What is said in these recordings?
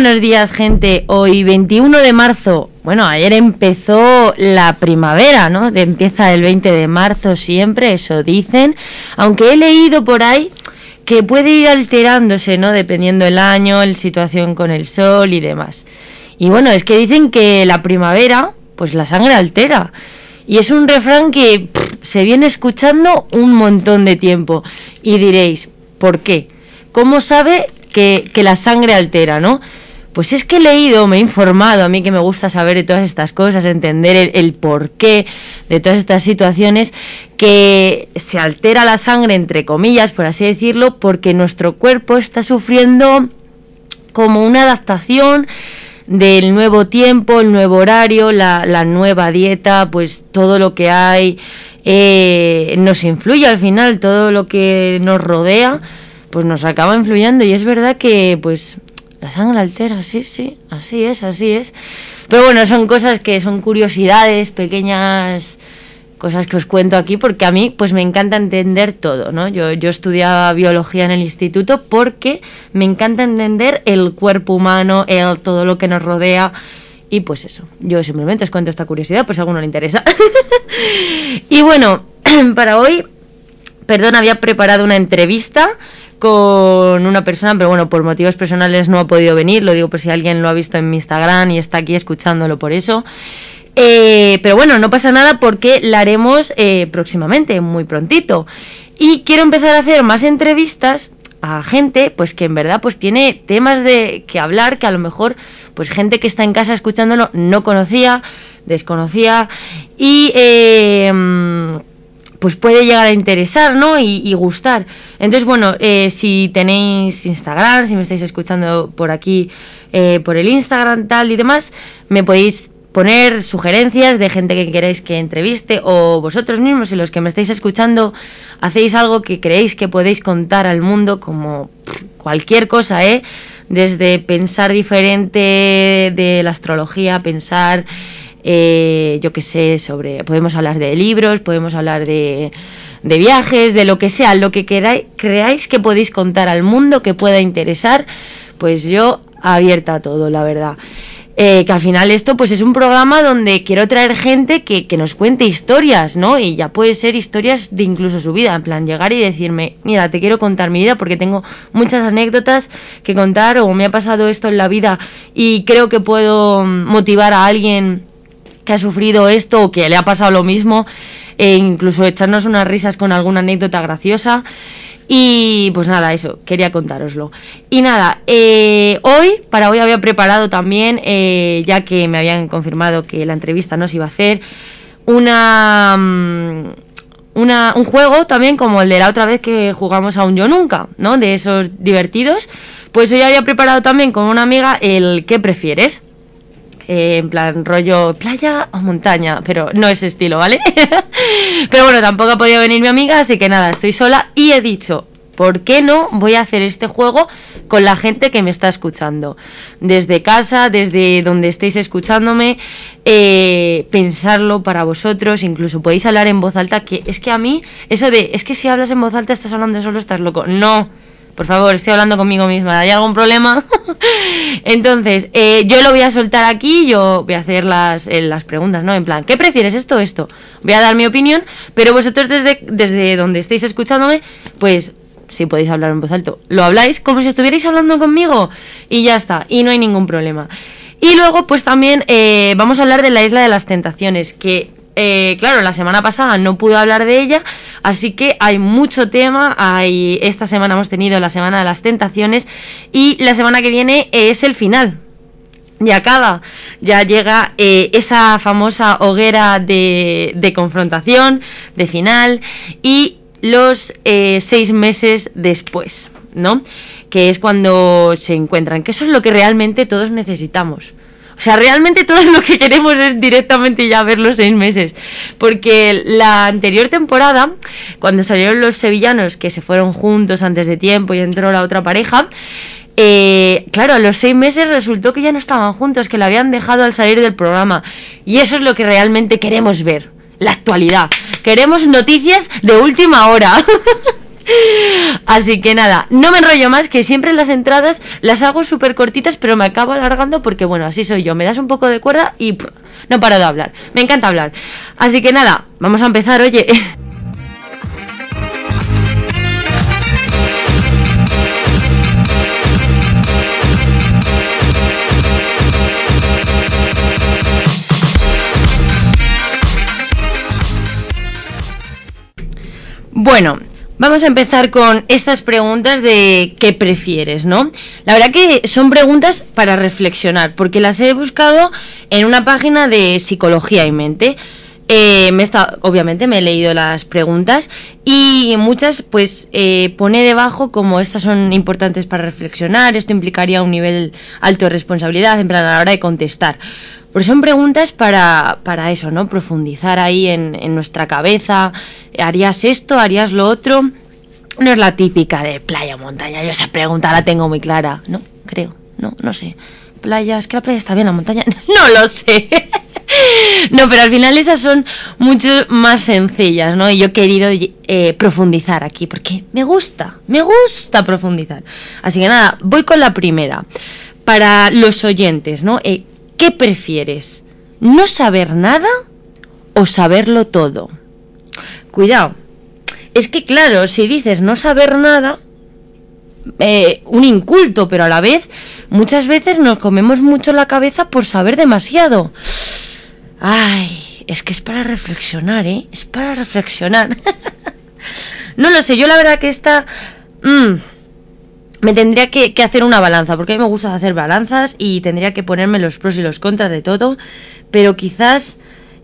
buenos días, gente. Hoy 21 de marzo. Bueno, ayer empezó la primavera, ¿no? De, empieza el 20 de marzo siempre, eso dicen. Aunque he leído por ahí que puede ir alterándose, ¿no? Dependiendo el año, la situación con el sol y demás. Y bueno, es que dicen que la primavera, pues la sangre altera. Y es un refrán que se viene escuchando un montón de tiempo. Y diréis, ¿por qué? ¿Cómo sabe que, la sangre altera, no? Pues es que he leído, me he informado, a mí que me gusta saber de todas estas cosas, entender el, porqué de todas estas situaciones, que se altera la sangre, entre comillas, por así decirlo, porque nuestro cuerpo está sufriendo como una adaptación del nuevo tiempo, el nuevo horario, la, la nueva dieta, pues todo lo que hay eh, nos influye al final, todo lo que nos rodea, pues nos acaba influyendo. Y es verdad que pues la sangre altera, sí, sí, así es, así es. Pero bueno, son cosas que son curiosidades, pequeñas cosas que os cuento aquí porque a mí pues me encanta entender todo, ¿no? Yo, yo estudiaba biología en el instituto porque me encanta entender el cuerpo humano, el, todo lo que nos rodea y pues eso, yo simplemente os cuento esta curiosidad pues a alguno le interesa. y bueno, para hoy, perdón, había preparado una entrevista con una persona, pero bueno, por motivos personales no ha podido venir, lo digo por si alguien lo ha visto en mi Instagram y está aquí escuchándolo por eso. Eh, pero bueno, no pasa nada porque la haremos eh, próximamente, muy prontito. Y quiero empezar a hacer más entrevistas a gente pues que en verdad pues tiene temas de que hablar que a lo mejor pues gente que está en casa escuchándolo no conocía, desconocía y eh, pues puede llegar a interesar, ¿no? Y, gustar. Entonces, bueno, si tenéis Instagram, si me estáis escuchando por aquí, por el Instagram, tal y demás, me podéis poner sugerencias de gente que queréis que entreviste o vosotros mismos, y los que me estáis escuchando, hacéis algo que creéis que podéis contar al mundo como cualquier cosa, ¿eh? Desde pensar diferente de la astrología, pensar, eh, yo qué sé, sobre, podemos hablar de libros, podemos hablar de, de viajes, de lo que sea, lo que queráis, creáis que podéis contar al mundo, que pueda interesar, pues yo abierta a todo, la verdad. Eh, que al final esto pues es un programa donde quiero traer gente que, que, nos cuente historias, ¿no? Y ya puede ser historias de incluso su vida, en plan llegar y decirme, mira, te quiero contar mi vida porque tengo muchas anécdotas que contar o me ha pasado esto en la vida y creo que puedo motivar a alguien que ha sufrido esto o que le ha pasado lo mismo e incluso echarnos unas risas con alguna anécdota graciosa. Y pues nada, eso, quería contároslo. Y nada, eh, hoy, para hoy había preparado también, eh, ya que me habían confirmado que la entrevista no se iba a hacer, una, mm, una, un juego también como el de la otra vez que jugamos a un yo nunca, ¿no? De esos divertidos. Pues hoy había preparado también con una amiga el ¿qué prefieres? Eh, en plan rollo playa o montaña, pero no ese estilo, ¿vale? pero bueno, tampoco ha podido venir mi amiga, así que nada, estoy sola y he dicho, ¿por qué no voy a hacer este juego con la gente que me está escuchando? Desde casa, desde donde estéis escuchándome, eh, pensarlo para vosotros, incluso podéis hablar en voz alta, que es que a mí, eso de, es que si hablas en voz alta estás hablando solo, estás loco. No por favor, estoy hablando conmigo misma, ¿hay algún problema? Entonces, eh, yo lo voy a soltar aquí, yo voy a hacer las, eh, las preguntas, ¿no? En plan, ¿qué prefieres esto esto? Voy a dar mi opinión, pero vosotros desde, desde donde estéis escuchándome, pues si podéis hablar en voz alto, lo habláis como si estuvierais hablando conmigo y ya está, y no hay ningún problema. Y luego, pues también eh, vamos a hablar de la isla de las tentaciones, que eh, claro, la semana pasada no pude hablar de ella, así que hay mucho tema. Hay, esta semana hemos tenido la semana de las tentaciones y la semana que viene es el final. Ya acaba, ya llega eh, esa famosa hoguera de, confrontación, de final, y los eh, seis meses después, ¿no? Que es cuando se encuentran, que eso es lo que realmente todos necesitamos. O sea, realmente todo lo que queremos es directamente ya ver los seis meses. Porque la anterior temporada, cuando salieron los sevillanos que se fueron juntos antes de tiempo y entró la otra pareja, eh, claro, a los seis meses resultó que ya no estaban juntos, que la habían dejado al salir del programa. Y eso es lo que realmente queremos ver, la actualidad. Queremos noticias de última hora. Así que nada, no me enrollo más, que siempre las entradas las hago súper cortitas, pero me acabo alargando porque, bueno, así soy yo. Me das un poco de cuerda y no paro de hablar. Me encanta hablar. Así que nada, vamos a empezar, oye. Bueno, vamos a empezar con estas preguntas de qué prefieres, ¿no? La verdad que son preguntas para reflexionar, porque las he buscado en una página de psicología y mente. Eh, me está, obviamente me he leído las preguntas y muchas pues eh, pone debajo como estas son importantes para reflexionar, esto implicaría un nivel alto de responsabilidad en plan a la hora de contestar. Pero son preguntas para, para eso, ¿no? Profundizar ahí en, en nuestra cabeza. ¿Harías esto? ¿Harías lo otro? No es la típica de playa o montaña. Yo esa pregunta la tengo muy clara. No, creo. No, no sé. Playa, es que la playa está bien, la montaña. No lo sé. No, pero al final esas son mucho más sencillas, ¿no? Y yo he querido eh, profundizar aquí, porque me gusta, me gusta profundizar. Así que nada, voy con la primera. Para los oyentes, ¿no? Eh, ¿Qué prefieres? ¿No saber nada o saberlo todo? Cuidado. Es que claro, si dices no saber nada, eh, un inculto, pero a la vez muchas veces nos comemos mucho la cabeza por saber demasiado. Ay, es que es para reflexionar, ¿eh? Es para reflexionar. no lo sé, yo la verdad que esta... Mm, me tendría que, hacer una balanza, porque a mí me gusta hacer balanzas y tendría que ponerme los pros y los contras de todo, pero quizás,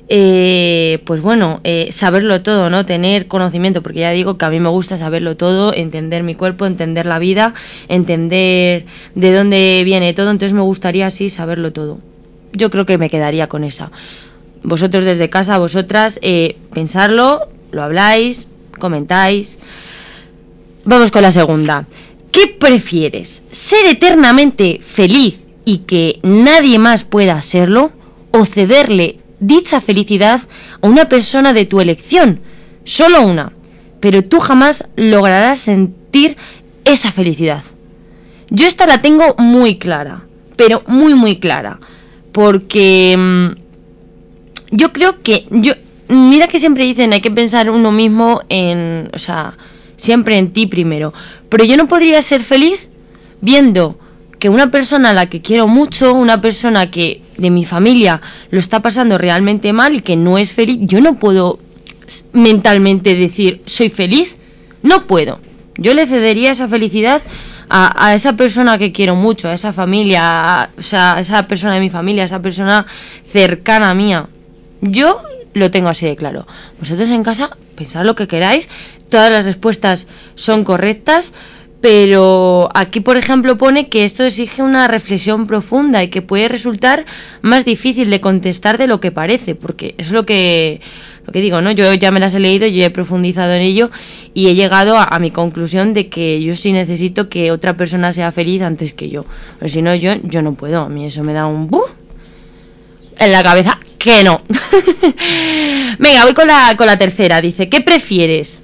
eh, pues bueno, eh, saberlo todo, ¿no? Tener conocimiento, porque ya digo que a mí me gusta saberlo todo, entender mi cuerpo, entender la vida, entender de dónde viene todo, entonces me gustaría así saberlo todo. Yo creo que me quedaría con esa. Vosotros desde casa, vosotras, eh, pensarlo, lo habláis, comentáis. Vamos con la segunda. ¿Qué prefieres? ¿Ser eternamente feliz y que nadie más pueda serlo? ¿O cederle dicha felicidad a una persona de tu elección? Solo una. Pero tú jamás lograrás sentir esa felicidad. Yo esta la tengo muy clara, pero muy muy clara. Porque mm, yo creo que yo mira que siempre dicen hay que pensar uno mismo en, o sea, siempre en ti primero. Pero yo no podría ser feliz viendo que una persona a la que quiero mucho, una persona que de mi familia lo está pasando realmente mal y que no es feliz, yo no puedo mentalmente decir soy feliz. No puedo. Yo le cedería esa felicidad a, a, esa persona que quiero mucho, a esa familia, o sea, a esa persona de mi familia, a esa persona cercana a mía. Yo lo tengo así de claro. Vosotros en casa pensad lo que queráis, todas las respuestas son correctas, pero aquí, por ejemplo, pone que esto exige una reflexión profunda y que puede resultar más difícil de contestar de lo que parece, porque es lo que, lo que digo, ¿no? Yo ya me las he leído, yo he profundizado en ello y he llegado a, mi conclusión de que yo sí necesito que otra persona sea feliz antes que yo. Pero si no, yo, yo no puedo. A mí eso me da un en la cabeza que no. Venga, voy con la, con la tercera. Dice, ¿qué prefieres?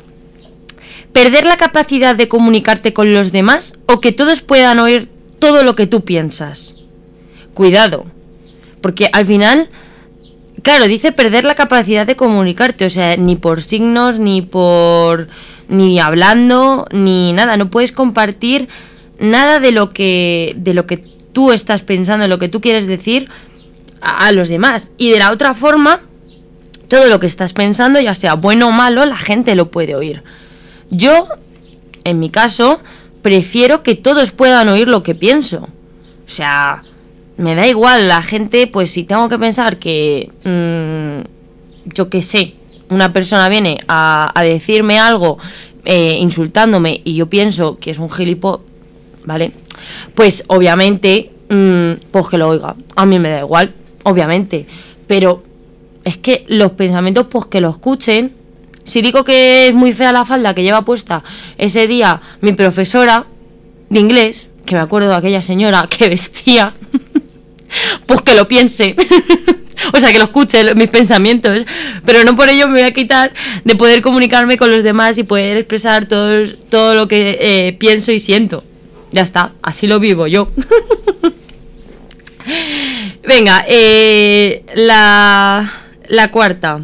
¿Perder la capacidad de comunicarte con los demás o que todos puedan oír todo lo que tú piensas? Cuidado, porque al final, claro, dice perder la capacidad de comunicarte, o sea, ni por signos, ni por... ni hablando, ni nada, no puedes compartir nada de lo que, de lo que tú estás pensando, de lo que tú quieres decir a, a los demás. Y de la otra forma, todo lo que estás pensando, ya sea bueno o malo, la gente lo puede oír. Yo, en mi caso, prefiero que todos puedan oír lo que pienso. O sea, me da igual la gente, pues si tengo que pensar que, mm, yo qué sé, una persona viene a, decirme algo eh, insultándome y yo pienso que es un gilipo, ¿vale? Pues obviamente, mm, pues que lo oiga. A mí me da igual, obviamente. Pero es que los pensamientos, pues que lo escuchen si digo que es muy fea la falda que lleva puesta ese día mi profesora de inglés, que me acuerdo de aquella señora que vestía, pues que lo piense. o sea, que lo escuche, mis pensamientos, pero no por ello me voy a quitar de poder comunicarme con los demás y poder expresar todo, todo lo que eh, pienso y siento. Ya está, así lo vivo yo. Venga, eh, la, la cuarta.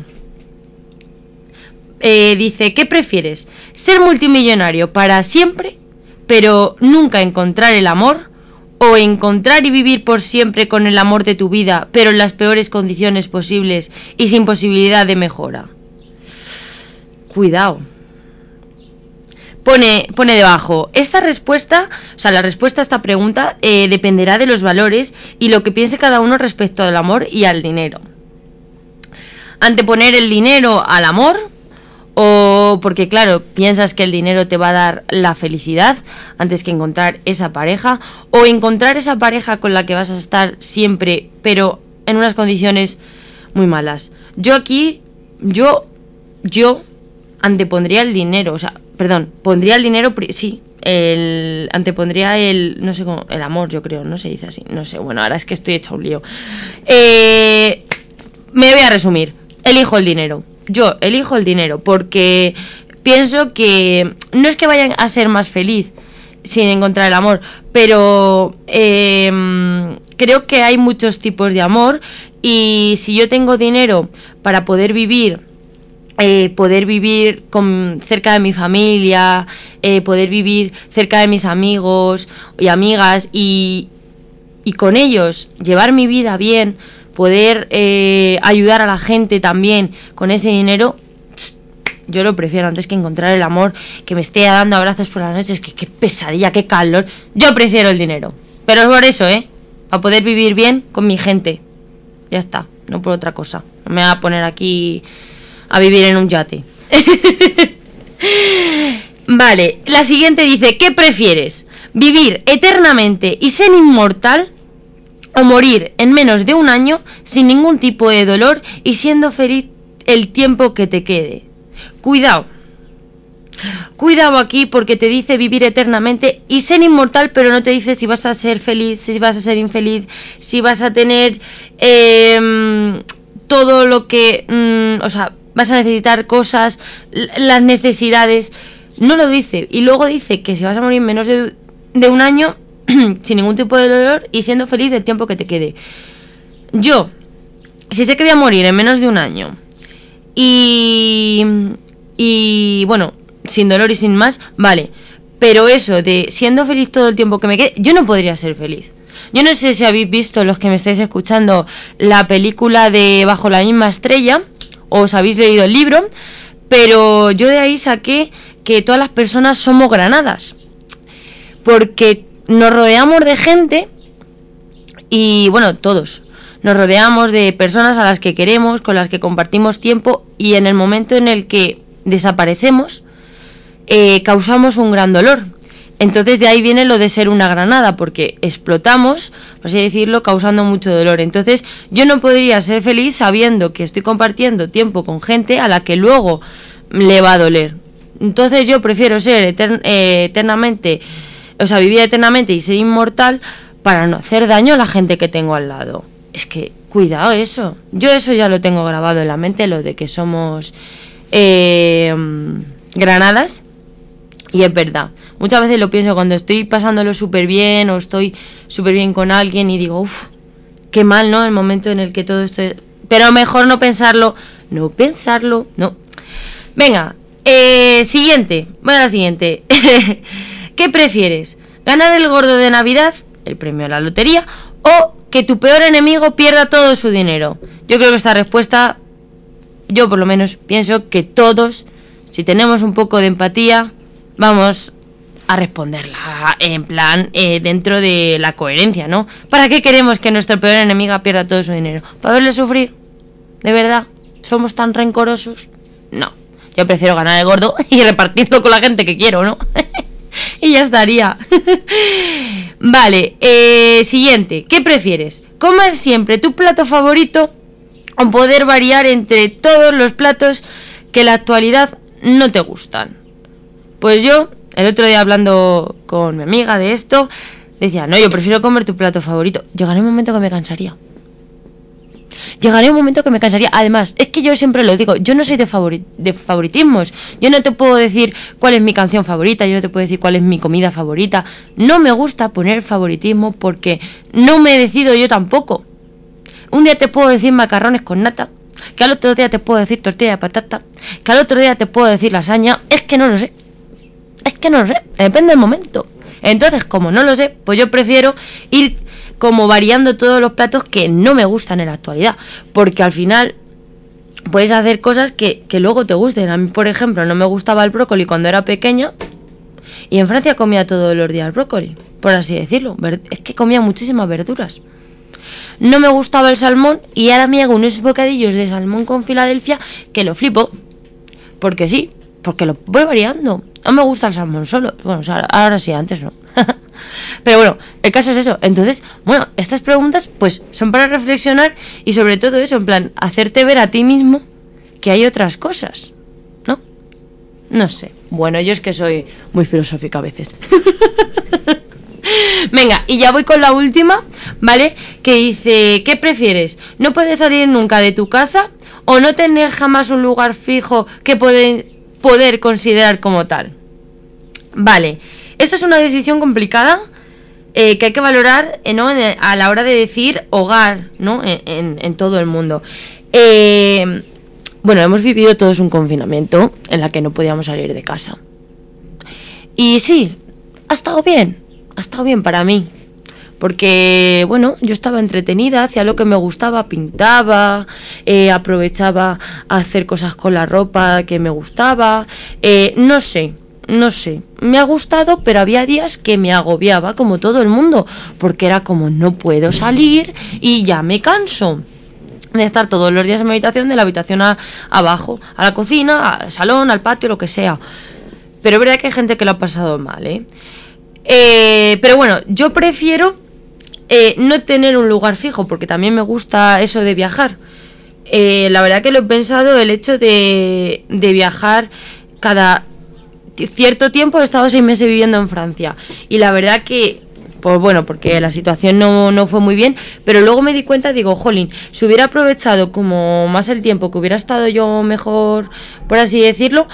Eh, dice, ¿qué prefieres? ¿Ser multimillonario para siempre, pero nunca encontrar el amor? ¿O encontrar y vivir por siempre con el amor de tu vida, pero en las peores condiciones posibles y sin posibilidad de mejora? Cuidado. Pone, pone debajo, esta respuesta, o sea, la respuesta a esta pregunta eh, dependerá de los valores y lo que piense cada uno respecto al amor y al dinero. Anteponer el dinero al amor, o porque claro, piensas que el dinero te va a dar la felicidad antes que encontrar esa pareja, o encontrar esa pareja con la que vas a estar siempre, pero en unas condiciones muy malas. Yo aquí, yo, yo antepondría el dinero, o sea, perdón, pondría el dinero, sí, el antepondría el, no sé cómo, el amor, yo creo, no se dice así, no sé, bueno, ahora es que estoy hecha un lío. Eh, me voy a resumir, elijo el dinero yo elijo el dinero porque pienso que no es que vayan a ser más feliz sin encontrar el amor, pero em, creo que hay muchos tipos de amor y si yo tengo dinero para poder vivir, eh, poder vivir con, cerca de mi familia, eh, poder vivir cerca de mis amigos y amigas y, y con ellos llevar mi vida bien, poder eh, ayudar a la gente también con ese dinero, yo lo prefiero antes que encontrar el amor que me esté dando abrazos por las noches, que qué pesadilla, qué calor. Yo prefiero el dinero. Pero es por eso, ¿eh? Para poder vivir bien con mi gente. Ya está, no por otra cosa. No me voy a poner aquí a vivir en un yate. vale, la siguiente dice, ¿qué prefieres? ¿Vivir eternamente y ser inmortal? o morir en menos de un año sin ningún tipo de dolor y siendo feliz el tiempo que te quede. Cuidado. Cuidado aquí porque te dice vivir eternamente y ser inmortal, pero no te dice si vas a ser feliz, si vas a ser infeliz, si vas a tener em, todo lo que... Mm, o sea, vas a necesitar cosas, las necesidades. No lo dice. Y luego dice que si vas a morir en menos de, de un año, sin ningún tipo de dolor y siendo feliz del tiempo que te quede. Yo, si sé que voy a morir en menos de un año y, y bueno, sin dolor y sin más, vale. Pero eso de siendo feliz todo el tiempo que me quede, yo no podría ser feliz. Yo no sé si habéis visto, los que me estáis escuchando, la película de Bajo la misma estrella, os habéis leído el libro, pero yo de ahí saqué que todas las personas somos granadas. Porque nos rodeamos de gente y bueno, todos. Nos rodeamos de personas a las que queremos, con las que compartimos tiempo y en el momento en el que desaparecemos, eh, causamos un gran dolor. Entonces de ahí viene lo de ser una granada, porque explotamos, por así decirlo, causando mucho dolor. Entonces yo no podría ser feliz sabiendo que estoy compartiendo tiempo con gente a la que luego le va a doler. Entonces yo prefiero ser eh, eternamente o sea, vivir eternamente y ser inmortal para no hacer daño a la gente que tengo al lado. Es que, cuidado eso. Yo eso ya lo tengo grabado en la mente, lo de que somos eh, granadas. Y es verdad. Muchas veces lo pienso cuando estoy pasándolo súper bien o estoy súper bien con alguien y digo, uff, qué mal, ¿no? El momento en el que todo esto... Pero mejor no pensarlo. No pensarlo, no. Venga, eh, siguiente. Bueno, la siguiente. ¿Qué prefieres? ¿Ganar el gordo de Navidad, el premio a la lotería, o que tu peor enemigo pierda todo su dinero? Yo creo que esta respuesta, yo por lo menos pienso que todos, si tenemos un poco de empatía, vamos a responderla en plan eh, dentro de la coherencia, ¿no? ¿Para qué queremos que nuestro peor enemigo pierda todo su dinero? ¿Para verle sufrir? ¿De verdad? ¿Somos tan rencorosos? No. Yo prefiero ganar el gordo y repartirlo con la gente que quiero, ¿no? y ya estaría. vale, eh, siguiente. ¿Qué prefieres? ¿Comer siempre tu plato favorito o poder variar entre todos los platos que en la actualidad no te gustan? Pues yo, el otro día hablando con mi amiga de esto, decía, no, yo prefiero comer tu plato favorito. Llegará un momento que me cansaría. Llegaría un momento que me cansaría. Además, es que yo siempre lo digo, yo no soy de, de favoritismos. Yo no te puedo decir cuál es mi canción favorita, yo no te puedo decir cuál es mi comida favorita. No me gusta poner favoritismo porque no me decido yo tampoco. Un día te puedo decir macarrones con nata, que al otro día te puedo decir tortilla de patata, que al otro día te puedo decir lasaña. Es que no lo sé. Es que no sé. Depende del momento. Entonces, como no lo sé, pues yo prefiero ir como variando todos los platos que no me gustan en la actualidad. Porque al final puedes hacer cosas que, que luego te gusten. A mí, por ejemplo, no me gustaba el brócoli cuando era pequeña. Y en Francia comía todos los días brócoli, por así decirlo. Es que comía muchísimas verduras. No me gustaba el salmón y ahora me hago unos bocadillos de salmón con Filadelfia que lo flipo. Porque sí, porque lo voy variando. No me gusta el salmón solo. Bueno, ahora sí, antes no. Pero bueno, el caso es eso. Entonces, bueno, estas preguntas pues son para reflexionar y sobre todo eso, en plan, hacerte ver a ti mismo que hay otras cosas, ¿no? No sé. Bueno, yo es que soy muy filosófica a veces. Venga, y ya voy con la última, ¿vale? Que dice, ¿qué prefieres? ¿No puedes salir nunca de tu casa o no tener jamás un lugar fijo que puede, poder considerar como tal? Vale, esto es una decisión complicada eh, que hay que valorar eh, a la hora de decir hogar ¿no? en, todo el mundo. Eh, bueno, hemos vivido todos un confinamiento en la que no podíamos salir de casa. Y sí, ha estado bien, ha estado bien para mí. Porque, bueno, yo estaba entretenida, hacía lo que me gustaba, pintaba, aprovechaba a hacer cosas con la ropa que me gustaba, no sé, no sé, me ha gustado, pero había días que me agobiaba como todo el mundo, porque era como no puedo salir y ya me canso de estar todos los días en mi habitación, de la habitación abajo, a la cocina, al salón, al patio, lo que sea. Pero es verdad que hay gente que lo ha pasado mal, ¿eh? eh pero bueno, yo prefiero eh, no tener un lugar fijo, porque también me gusta eso de viajar. Eh, la verdad que lo he pensado, el hecho de, de viajar cada cierto tiempo he estado seis meses viviendo en Francia y la verdad que pues bueno, porque la situación no, no, fue muy bien, pero luego me di cuenta, digo, jolín, si hubiera aprovechado como más el tiempo, que hubiera estado yo mejor, por así decirlo,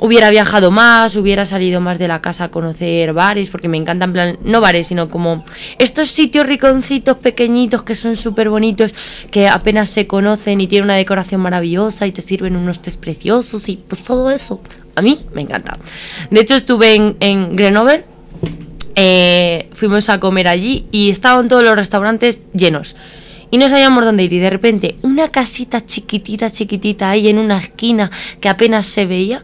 hubiera viajado más, hubiera salido más de la casa a conocer bares, porque me encantan, plan, no bares, sino como estos sitios riconcitos pequeñitos que son súper bonitos, que apenas se conocen y tienen una decoración maravillosa y te sirven unos tés preciosos y pues todo eso. A mí me encanta. De hecho, estuve en, en Grenoble, eh, fuimos a comer allí y estaban todos los restaurantes llenos. Y no sabíamos dónde ir. Y de repente, una casita chiquitita, chiquitita ahí en una esquina que apenas se veía,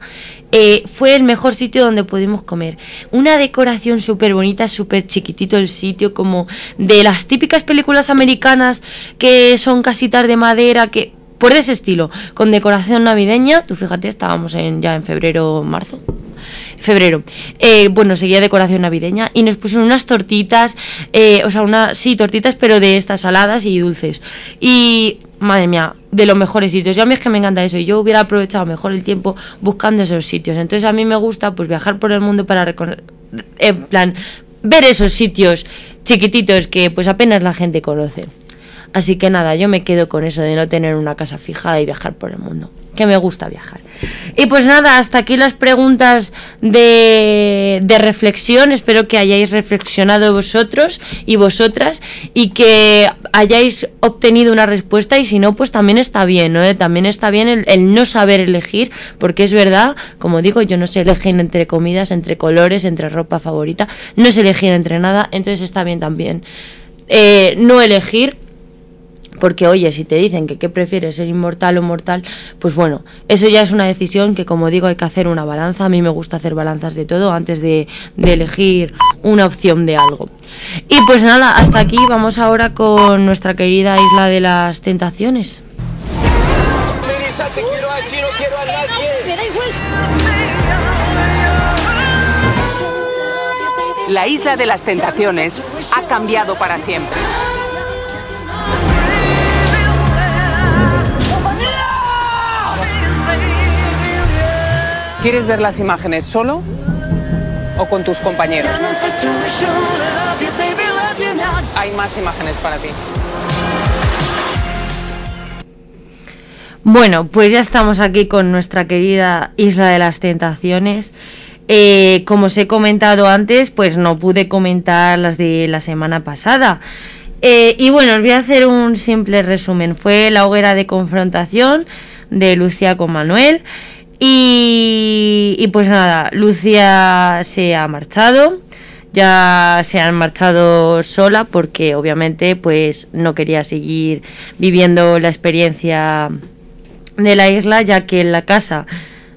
eh, fue el mejor sitio donde pudimos comer. Una decoración súper bonita, súper chiquitito el sitio, como de las típicas películas americanas que son casitas de madera, que por ese estilo, con decoración navideña. Tú fíjate, estábamos en, ya en febrero, marzo. Febrero. Eh, bueno, seguía decoración navideña y nos pusieron unas tortitas, eh, o sea, unas, sí, tortitas, pero de estas saladas y dulces. Y, madre mía, de los mejores sitios. Ya a mí es que me encanta eso. Y yo hubiera aprovechado mejor el tiempo buscando esos sitios. Entonces a mí me gusta pues viajar por el mundo para en plan ver esos sitios chiquititos que pues apenas la gente conoce. Así que nada, yo me quedo con eso de no tener una casa fija y viajar por el mundo. Que me gusta viajar. Y pues nada, hasta aquí las preguntas de, reflexión. Espero que hayáis reflexionado vosotros y vosotras y que hayáis obtenido una respuesta. Y si no, pues también está bien, ¿no? También está bien el, el no saber elegir, porque es verdad, como digo, yo no sé elegir entre comidas, entre colores, entre ropa favorita. No sé elegir entre nada, entonces está bien también. Eh, no elegir porque oye, si te dicen que qué prefieres, ser inmortal o mortal, pues bueno, eso ya es una decisión que como digo hay que hacer una balanza. A mí me gusta hacer balanzas de todo antes de, elegir una opción de algo. Y pues nada, hasta aquí vamos ahora con nuestra querida isla de las tentaciones. La isla de las tentaciones ha cambiado para siempre. ¿Quieres ver las imágenes solo o con tus compañeros? Hay más imágenes para ti. Bueno, pues ya estamos aquí con nuestra querida Isla de las Tentaciones. Eh, como os he comentado antes, pues no pude comentar las de la semana pasada. Eh, y bueno, os voy a hacer un simple resumen. Fue la hoguera de confrontación de Lucia con Manuel. Y, pues nada, Lucia se ha marchado ya se han marchado sola porque obviamente pues no quería seguir viviendo la experiencia de la isla ya que en la casa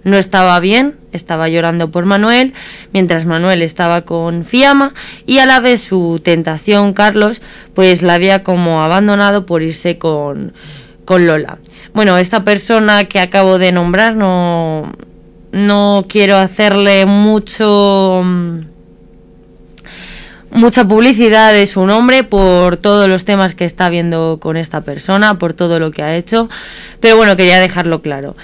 no estaba bien, estaba llorando por Manuel, mientras Manuel estaba con Fiamma y a la vez su tentación Carlos pues la había como abandonado por irse con, con Lola. Bueno, esta persona que acabo de nombrar no, no quiero hacerle mucho mucha publicidad de su nombre por todos los temas que está viendo con esta persona, por todo lo que ha hecho, pero bueno, quería dejarlo claro.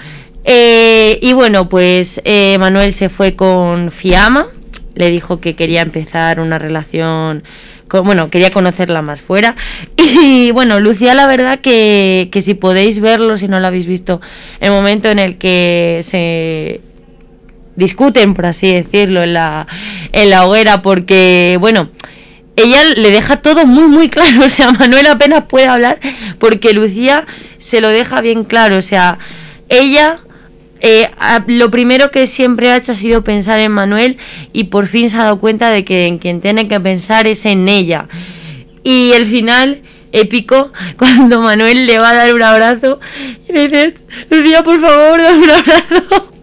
Eh, y bueno, pues eh, Manuel se fue con Fiamma, le dijo que quería empezar una relación, bueno, quería conocerla más fuera. Y bueno, Lucía, la verdad que, que si podéis verlo, si no lo habéis visto, el momento en el que se discuten, por así decirlo, en la, en la hoguera, porque, bueno, ella le deja todo muy, muy claro. O sea, Manuel apenas puede hablar porque Lucía se lo deja bien claro. O sea, ella eh, lo primero que siempre ha hecho ha sido pensar en Manuel y por fin se ha dado cuenta de que en quien tiene que pensar es en ella. Y el final épico cuando Manuel le va a dar un abrazo y le dice, Lucía, por favor, dame un abrazo.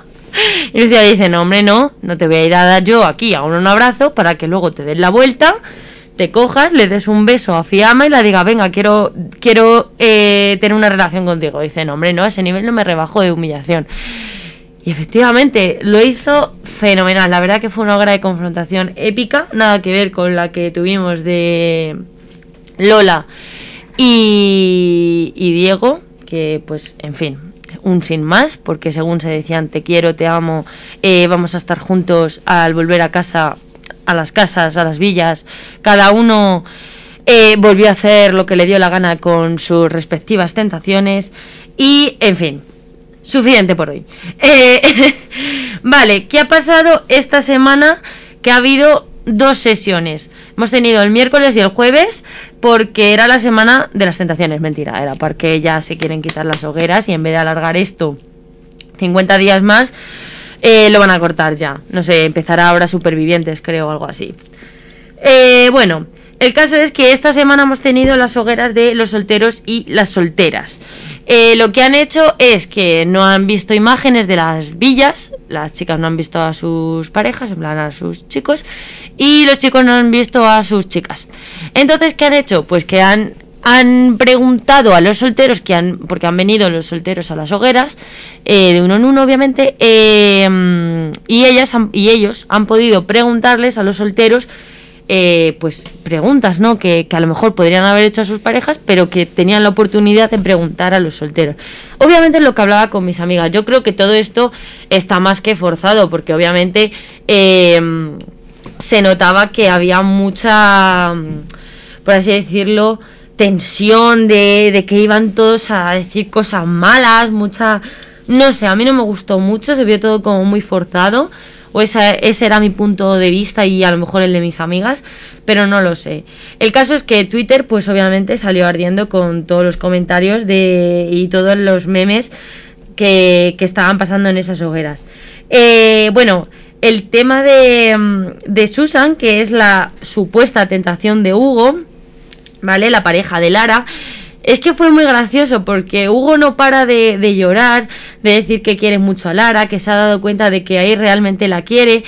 Y Lucía dice, no, hombre, no, no te voy a ir a dar yo aquí a un abrazo para que luego te des la vuelta, te cojas, le des un beso a Fiamma y la diga, venga, quiero, quiero eh, tener una relación contigo. Dice, no, hombre, no, a ese nivel no me rebajo de humillación. Y efectivamente, lo hizo fenomenal. La verdad que fue una obra de confrontación épica, nada que ver con la que tuvimos de Lola y, y Diego, que pues, en fin, un sin más, porque según se decían te quiero, te amo, eh, vamos a estar juntos al volver a casa, a las casas, a las villas, cada uno eh, volvió a hacer lo que le dio la gana con sus respectivas tentaciones y, en fin, suficiente por hoy. Eh, vale, ¿qué ha pasado esta semana? Que ha habido dos sesiones. Hemos tenido el miércoles y el jueves porque era la semana de las tentaciones. Mentira, era porque ya se quieren quitar las hogueras y en vez de alargar esto 50 días más, eh, lo van a cortar ya. No sé, empezará ahora Supervivientes, creo, algo así. Eh, bueno, el caso es que esta semana hemos tenido las hogueras de los solteros y las solteras. Eh, lo que han hecho es que no han visto imágenes de las villas, las chicas no han visto a sus parejas, en plan a sus chicos, y los chicos no han visto a sus chicas. Entonces, ¿qué han hecho? Pues que han, han preguntado a los solteros, que han, porque han venido los solteros a las hogueras, eh, de uno en uno obviamente, eh, y, ellas y ellos han podido preguntarles a los solteros eh, pues preguntas, ¿no? Que, a lo mejor podrían haber hecho a sus parejas, pero que tenían la oportunidad de preguntar a los solteros. Obviamente lo que hablaba con mis amigas, yo creo que todo esto está más que forzado, porque obviamente em, se notaba que había mucha, por así decirlo, tensión de, de que iban todos a decir cosas malas, mucha... No sé, a mí no me gustó mucho, se vio todo como muy forzado o esa, ese era mi punto de vista y a lo mejor el de mis amigas, pero no lo sé. El caso es que Twitter pues obviamente salió ardiendo con todos los comentarios de, y todos los memes que, estaban pasando en esas hogueras. Eh, bueno, el tema de, de Susan, que es la supuesta tentación de Hugo, ¿vale? La pareja de Lara. Es que fue muy gracioso porque Hugo no para de, llorar, de decir que quiere mucho a Lara, que se ha dado cuenta de que ahí realmente la quiere.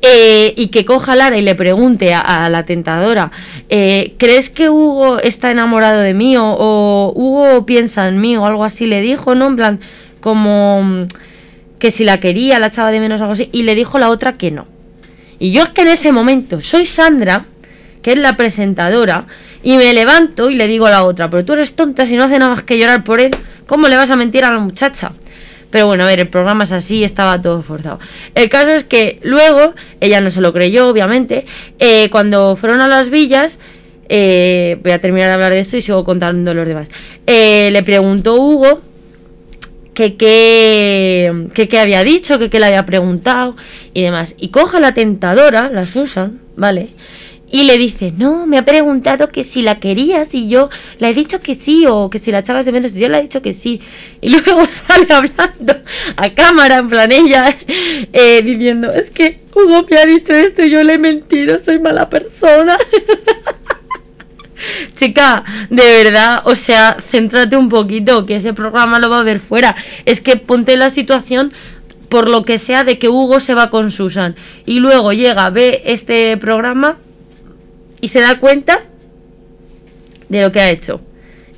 Eh, y que coja a Lara y le pregunte a, la tentadora, eh, ¿crees que Hugo está enamorado de mí? O, Hugo piensa en mí o algo así, le dijo, ¿no? En plan, como mm, que si la quería, la echaba de menos, algo así, y le dijo la otra que no. Y yo es que en ese momento soy Sandra, que es la presentadora, y me levanto y le digo a la otra, pero tú eres tonta si no hace nada más que llorar por él, ¿cómo le vas a mentir a la muchacha? Pero bueno, a ver, el programa es así, estaba todo forzado. El caso es que luego, ella no se lo creyó, obviamente, eh, cuando fueron a las villas, eh, voy a terminar de hablar de esto y sigo contando los demás, eh, le preguntó Hugo que qué había dicho, que qué le había preguntado y demás. Y coge la tentadora, la Susan, ¿vale? Y le dice, no, me ha preguntado que si la querías y yo le he dicho que sí, o que si la echabas de menos y yo le he dicho que sí. Y luego sale hablando a cámara, en plan ella, eh, diciendo, es que Hugo me ha dicho esto y yo le he mentido, soy mala persona. Chica, de verdad, o sea, céntrate un poquito, que ese programa lo va a ver fuera. Es que ponte la situación por lo que sea de que Hugo se va con Susan y luego llega, ve este programa y se da cuenta de lo que ha hecho.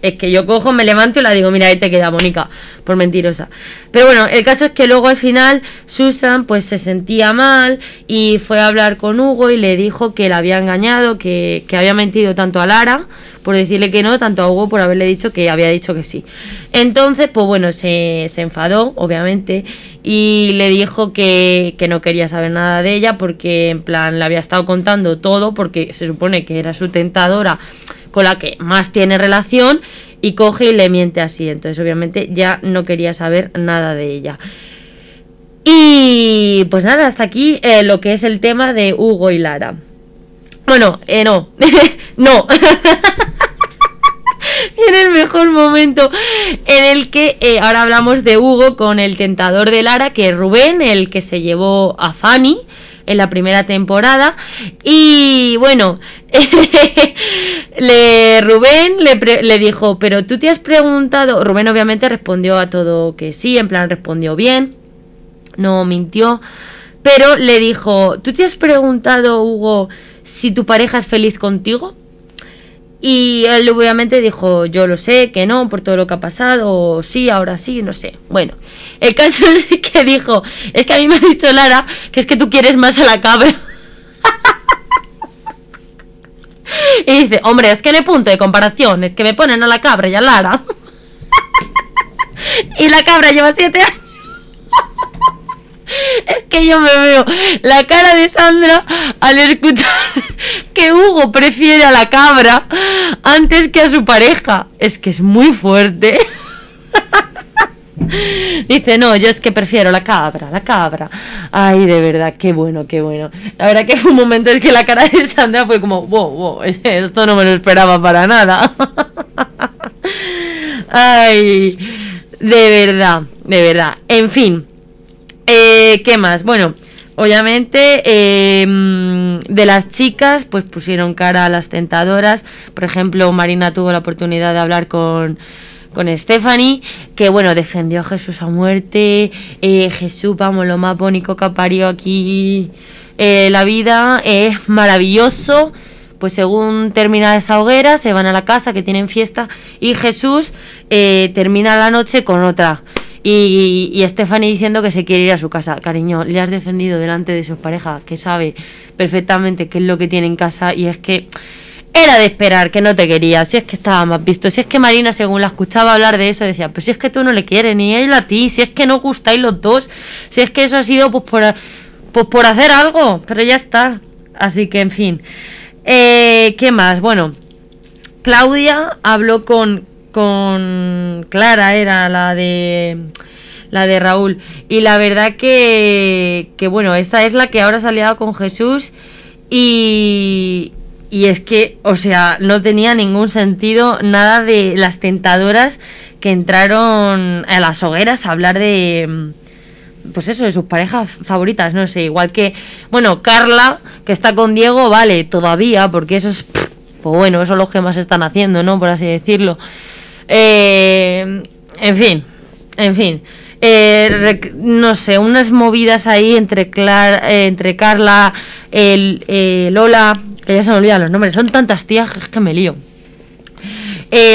Es que yo cojo, me levanto y la digo, mira, ahí te queda Mónica, por mentirosa. Pero bueno, el caso es que luego al final Susan pues se sentía mal y fue a hablar con Hugo y le dijo que la había engañado, que, que había mentido tanto a Lara por decirle que no, tanto a Hugo por haberle dicho que había dicho que sí. Entonces, pues bueno, se, se enfadó, obviamente, y le dijo que, que, no quería saber nada de ella porque en plan le había estado contando todo porque se supone que era su tentadora con la que más tiene relación y coge y le miente así. Entonces obviamente ya no quería saber nada de ella. Y pues nada, hasta aquí eh, lo que es el tema de Hugo y Lara. Bueno, eh, no, no. en el mejor momento en el que eh, ahora hablamos de Hugo con el tentador de Lara, que es Rubén, el que se llevó a Fanny en la primera temporada. Y bueno, le, Rubén le, le, dijo, pero tú te has preguntado, Rubén obviamente respondió a todo que sí, en plan respondió bien, no mintió, pero le dijo, ¿tú te has preguntado, Hugo, si tu pareja es feliz contigo? Y él obviamente dijo, yo lo sé, que no, por todo lo que ha pasado, o sí, ahora sí, no sé. Bueno, el caso es que dijo, es que a mí me ha dicho Lara que es que tú quieres más a la cabra. Y dice, hombre, es que el punto de comparación es que me ponen a la cabra y a Lara. y la cabra lleva siete años. Es que yo me veo la cara de Sandra al escuchar que Hugo prefiere a la cabra antes que a su pareja. Es que es muy fuerte. Dice, no, yo es que prefiero la cabra, la cabra. Ay, de verdad, qué bueno, qué bueno. La verdad que fue un momento en que la cara de Sandra fue como, wow, wow, esto no me lo esperaba para nada. Ay, de verdad, de verdad. En fin, eh, ¿Qué más? Bueno, obviamente em, de las chicas pues pusieron cara a las tentadoras. Por ejemplo, Marina tuvo la oportunidad de hablar con con Stephanie, que bueno, defendió a Jesús a muerte, eh, Jesús, vamos, lo más bonito que ha parido aquí eh, la vida, es maravilloso, pues según termina esa hoguera, se van a la casa, que tienen fiesta, y Jesús termina la noche con otra. Y, y Stephanie diciendo que se quiere ir a su casa. Cariño, le has defendido delante de su pareja, que sabe perfectamente qué es lo que tiene en casa y es que era de esperar que no te quería, si es que estaba más visto, si es que Marina según la escuchaba hablar de eso decía, pues si es que tú no le quieres ni él a ti, si es que no gustáis los dos, si es que eso ha sido pues por, pues por hacer algo, pero ya está. Así que en fin. Eh, ¿Qué más? Bueno, Claudia habló con, con Clara era la de la de Raúl y la verdad que, que bueno esta es la que ahora se ha liado con Jesús y y es que o sea no tenía ningún sentido nada de las tentadoras que entraron a las hogueras a hablar de pues eso, de sus parejas favoritas, no sé, igual que, bueno, Carla, que está con Diego, vale, todavía, porque eso es, pues bueno, eso es lo que más están haciendo, ¿no? Por así decirlo. Eh, en fin, en fin. Eh, no sé, unas movidas ahí entre, eh, entre Carla, el, Lola, que ya se me olvidan los nombres, son tantas tías que me lío.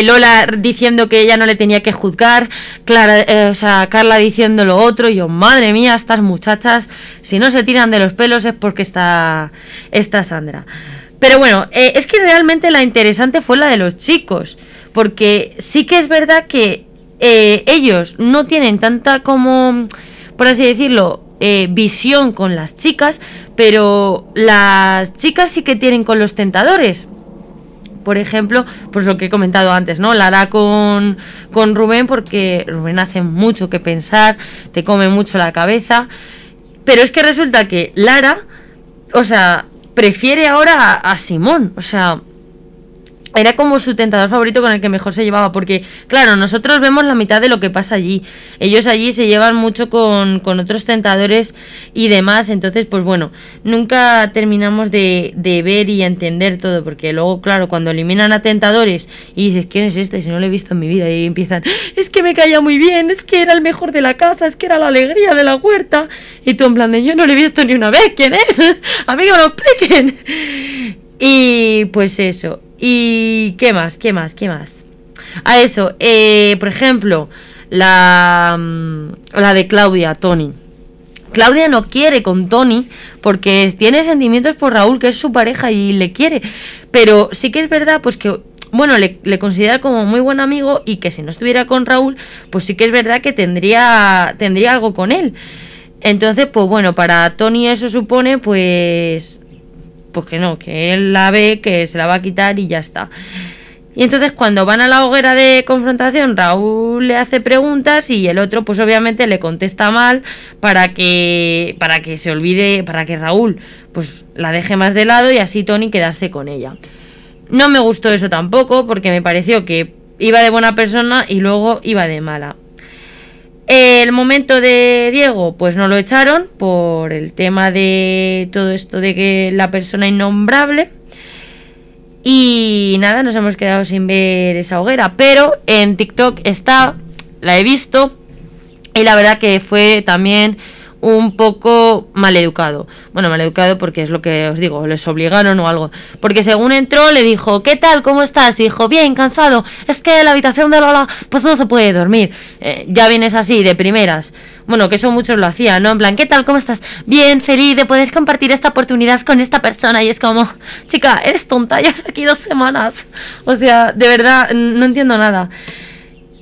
Lola diciendo que ella no le tenía que juzgar, Clara, o sea, Carla diciendo lo otro, y yo, madre mía, estas muchachas, si no se tiran de los pelos es porque está, está Sandra. Pero bueno, es que realmente la interesante fue la de los chicos porque sí que es verdad que eh, ellos no tienen tanta como, por así decirlo, eh, visión con las chicas, pero las chicas sí que tienen con los tentadores. por ejemplo, pues lo que he comentado antes, ¿no? La con, con Rubén porque Rubén hace mucho que pensar, te come mucho la cabeza. Pero es que resulta que Lara, o sea, prefiere ahora a Simón. O sea, era como su tentador favorito con el que mejor se llevaba, porque claro, nosotros vemos la mitad de lo que pasa allí. Ellos allí se llevan mucho con, con otros tentadores y demás, entonces pues bueno, nunca terminamos de, de, ver y entender todo, porque luego claro, cuando eliminan a tentadores y dices, ¿quién es este? Si no lo he visto en mi vida y empiezan, es que me caía muy bien, es que era el mejor de la casa, es que era la alegría de la huerta, y tú en plan de, yo no lo he visto ni una vez, ¿quién es? A mí que me lo expliquen. Y pues eso, ¿Y qué más? ¿Qué más? ¿Qué más? A eso, eh, por ejemplo, la, mm, la de Claudia, Tony. Claudia no quiere con Tony porque tiene sentimientos por Raúl, que es su pareja y le quiere. Pero sí que es verdad, pues que, bueno, le, le, considera como muy buen amigo y que si no estuviera con Raúl, pues sí que es verdad que tendría, tendría algo con él. Entonces, pues bueno, para Tony eso supone, pues, pues que no, que él la ve, que se la va a quitar y ya está. Y entonces cuando van a la hoguera de confrontación, Raúl le hace preguntas y el otro pues obviamente le contesta mal para que para que se olvide, para que Raúl pues la deje más de lado y así Tony quedarse con ella. No me gustó eso tampoco porque me pareció que iba de buena persona y luego iba de mala. El momento de Diego, pues no lo echaron por el tema de todo esto de que la persona innombrable. Y nada, nos hemos quedado sin ver esa hoguera. Pero en TikTok está, la he visto. Y la verdad que fue también un poco maleducado. Bueno, maleducado porque es lo que os digo, les obligaron o algo. Porque según entró le dijo, ¿qué tal? ¿Cómo estás? dijo, bien, cansado. Es que la habitación de Lola pues no se puede dormir. Eh, ya vienes así, de primeras. Bueno, que eso muchos lo hacían, ¿no? En plan, ¿qué tal? ¿Cómo estás? Bien, feliz de poder compartir esta oportunidad con esta persona. Y es como, chica, eres tonta, ya has aquí dos semanas. O sea, de verdad, no entiendo nada.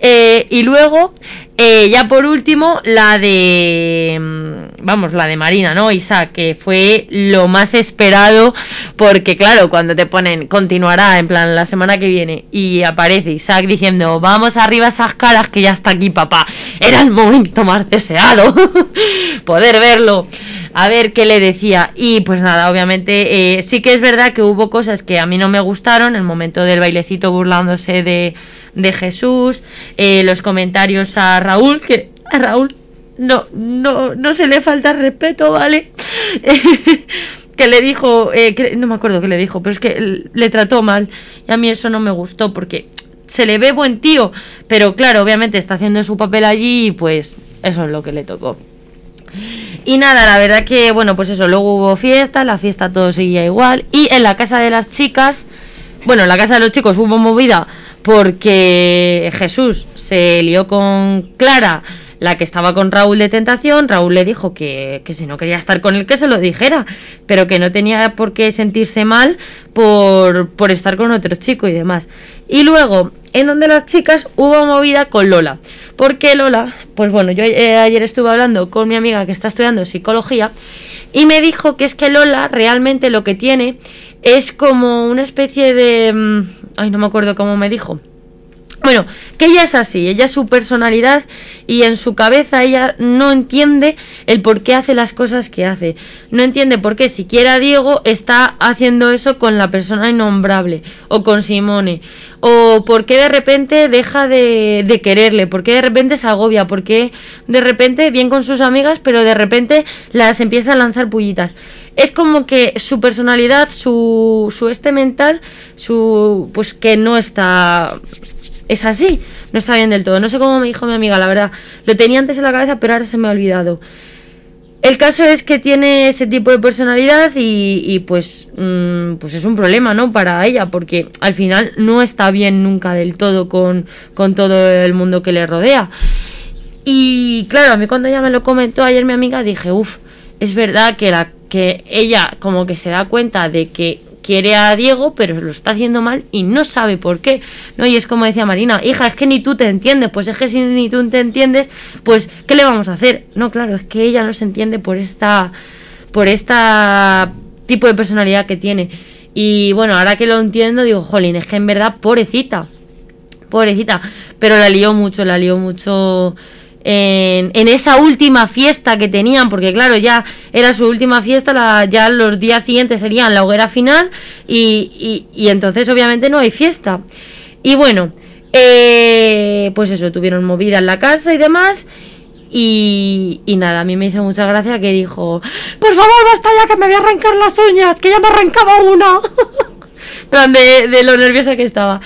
Eh, y luego, eh, ya por último, la de. Mm, vamos, la de Marina, ¿no? Isaac, que fue lo más esperado. Porque, claro, cuando te ponen continuará, en plan, la semana que viene, y aparece Isaac diciendo, vamos arriba esas caras que ya está aquí, papá. Era el momento más deseado. Poder verlo. A ver qué le decía. Y pues nada, obviamente, eh, sí que es verdad que hubo cosas que a mí no me gustaron. El momento del bailecito burlándose de de Jesús, eh, los comentarios a Raúl, que a Raúl no, no, no se le falta respeto, ¿vale? que le dijo, eh, que, no me acuerdo qué le dijo, pero es que le trató mal y a mí eso no me gustó porque se le ve buen tío, pero claro, obviamente está haciendo su papel allí y pues eso es lo que le tocó. Y nada, la verdad que, bueno, pues eso, luego hubo fiesta, la fiesta todo seguía igual. Y en la casa de las chicas, bueno, en la casa de los chicos hubo movida porque Jesús se lió con Clara, la que estaba con Raúl de Tentación. Raúl le dijo que, que, si no quería estar con él, que se lo dijera, pero que no tenía por qué sentirse mal por, por estar con otro chico y demás. Y luego, en donde las chicas hubo movida con Lola. Porque Lola, pues bueno, yo eh, ayer estuve hablando con mi amiga que está estudiando psicología y me dijo que es que Lola realmente lo que tiene es como una especie de... Mm, ay, no me acuerdo cómo me dijo. Bueno, que ella es así, ella es su personalidad y en su cabeza ella no entiende el por qué hace las cosas que hace. No entiende por qué siquiera Diego está haciendo eso con la persona innombrable o con Simone. O por qué de repente deja de, quererle, por qué de repente se agobia, por qué de repente bien con sus amigas, pero de repente las empieza a lanzar pullitas es como que su personalidad, su, su este mental, su pues que no está es así, no está bien del todo. No sé cómo me dijo mi amiga, la verdad. Lo tenía antes en la cabeza, pero ahora se me ha olvidado. El caso es que tiene ese tipo de personalidad y, pues, mmm, pues es un problema, ¿no? Para ella, porque al final no está bien nunca del todo con, con todo el mundo que le rodea. Y claro, a mí cuando ella me lo comentó ayer mi amiga dije, uff, es verdad que, la, que ella como que se da cuenta de que quiere a Diego, pero lo está haciendo mal y no sabe por qué. ¿no? Y es como decía Marina, hija, es que ni tú te entiendes, pues es que si ni tú te entiendes, pues ¿qué le vamos a hacer? No, claro, es que ella no se entiende por esta por esta tipo de personalidad que tiene. Y bueno, ahora que lo entiendo, digo, jolín, es que en verdad, pobrecita, pobrecita, pero la lió mucho, la lió mucho en, esa última fiesta que tenían, porque claro, ya era su última fiesta, la, ya los días siguientes serían la hoguera final y, entonces obviamente no hay fiesta. Y bueno, eh, pues eso, tuvieron movida en la casa y demás. Y, nada, a mí me hizo mucha gracia que dijo, por favor, basta ya que me voy a arrancar las uñas, que ya me arrancaba una. de lo nerviosa que estaba.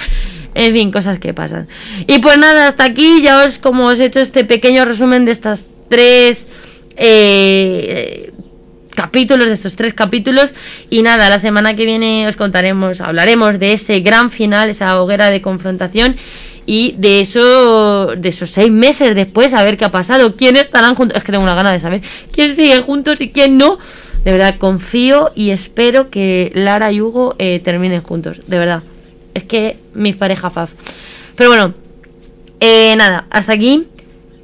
En fin, cosas que pasan. Y pues nada, hasta aquí ya os, como os he hecho este pequeño resumen de estas tres eh, capítulos, de estos tres capítulos. Y nada, la semana que viene os contaremos, hablaremos de ese gran final, esa hoguera de confrontación. Y de eso, de esos seis meses después, a ver qué ha pasado, quién estarán juntos. Es que tengo una gana de saber quién sigue juntos y quién no. De verdad, confío y espero que Lara y Hugo eh, terminen juntos. De verdad. Es que mis parejas faz. Pero bueno, eh, nada, hasta aquí.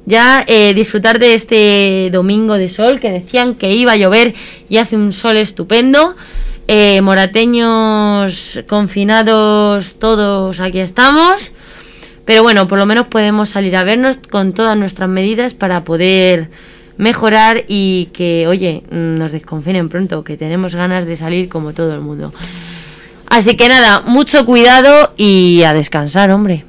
Ya eh, disfrutar de este domingo de sol que decían que iba a llover y hace un sol estupendo. Eh, morateños confinados, todos aquí estamos. Pero bueno, por lo menos podemos salir a vernos con todas nuestras medidas para poder mejorar y que, oye, nos desconfinen pronto, que tenemos ganas de salir como todo el mundo. Así que nada, mucho cuidado y a descansar, hombre.